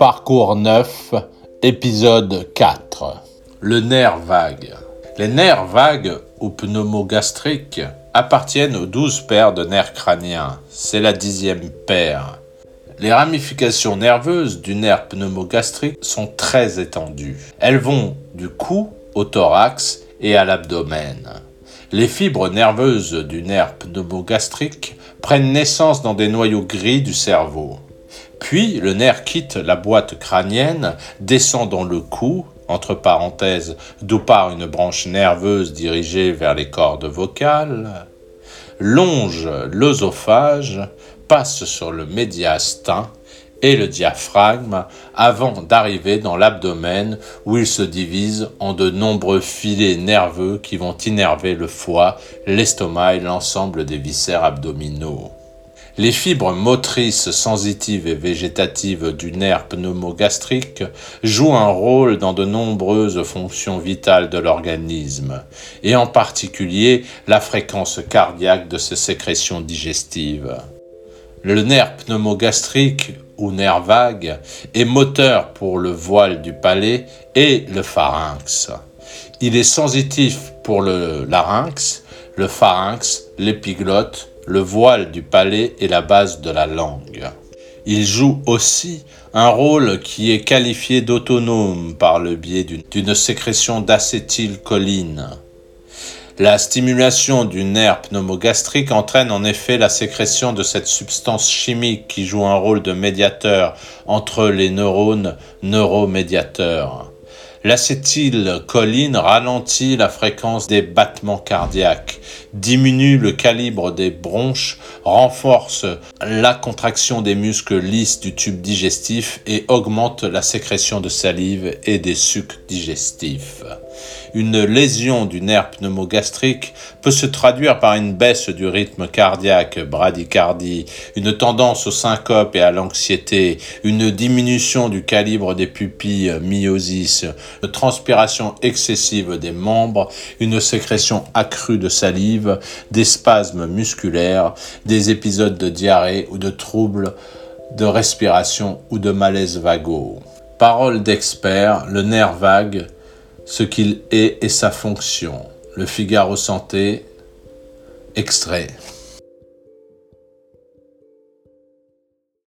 Parcours 9, épisode 4. Le nerf vague. Les nerfs vagues ou pneumogastriques appartiennent aux 12 paires de nerfs crâniens. C'est la dixième paire. Les ramifications nerveuses du nerf pneumogastrique sont très étendues. Elles vont du cou au thorax et à l'abdomen. Les fibres nerveuses du nerf pneumogastrique prennent naissance dans des noyaux gris du cerveau. Puis le nerf quitte la boîte crânienne, descend dans le cou, entre parenthèses, d'où part une branche nerveuse dirigée vers les cordes vocales, longe l'œsophage, passe sur le médiastin et le diaphragme avant d'arriver dans l'abdomen où il se divise en de nombreux filets nerveux qui vont innerver le foie, l'estomac et l'ensemble des viscères abdominaux. Les fibres motrices, sensitives et végétatives du nerf pneumogastrique jouent un rôle dans de nombreuses fonctions vitales de l'organisme, et en particulier la fréquence cardiaque de ses sécrétions digestives. Le nerf pneumogastrique ou nerf vague est moteur pour le voile du palais et le pharynx. Il est sensitif pour le larynx, le pharynx, l'épiglotte, le voile du palais et la base de la langue. Il joue aussi un rôle qui est qualifié d'autonome par le biais d'une sécrétion d'acétylcholine. La stimulation du nerf pneumogastrique entraîne en effet la sécrétion de cette substance chimique qui joue un rôle de médiateur entre les neurones neuromédiateurs. L'acétylcholine ralentit la fréquence des battements cardiaques, diminue le calibre des bronches, renforce la contraction des muscles lisses du tube digestif et augmente la sécrétion de salive et des sucs digestifs. Une lésion du nerf pneumogastrique peut se traduire par une baisse du rythme cardiaque, bradycardie, une tendance au syncope et à l'anxiété, une diminution du calibre des pupilles, myosis, transpiration excessive des membres, une sécrétion accrue de salive, des spasmes musculaires, des épisodes de diarrhée ou de troubles de respiration ou de malaise vagaux. Parole d'expert, le nerf vague, ce qu'il est et sa fonction. Le Figaro Santé, extrait.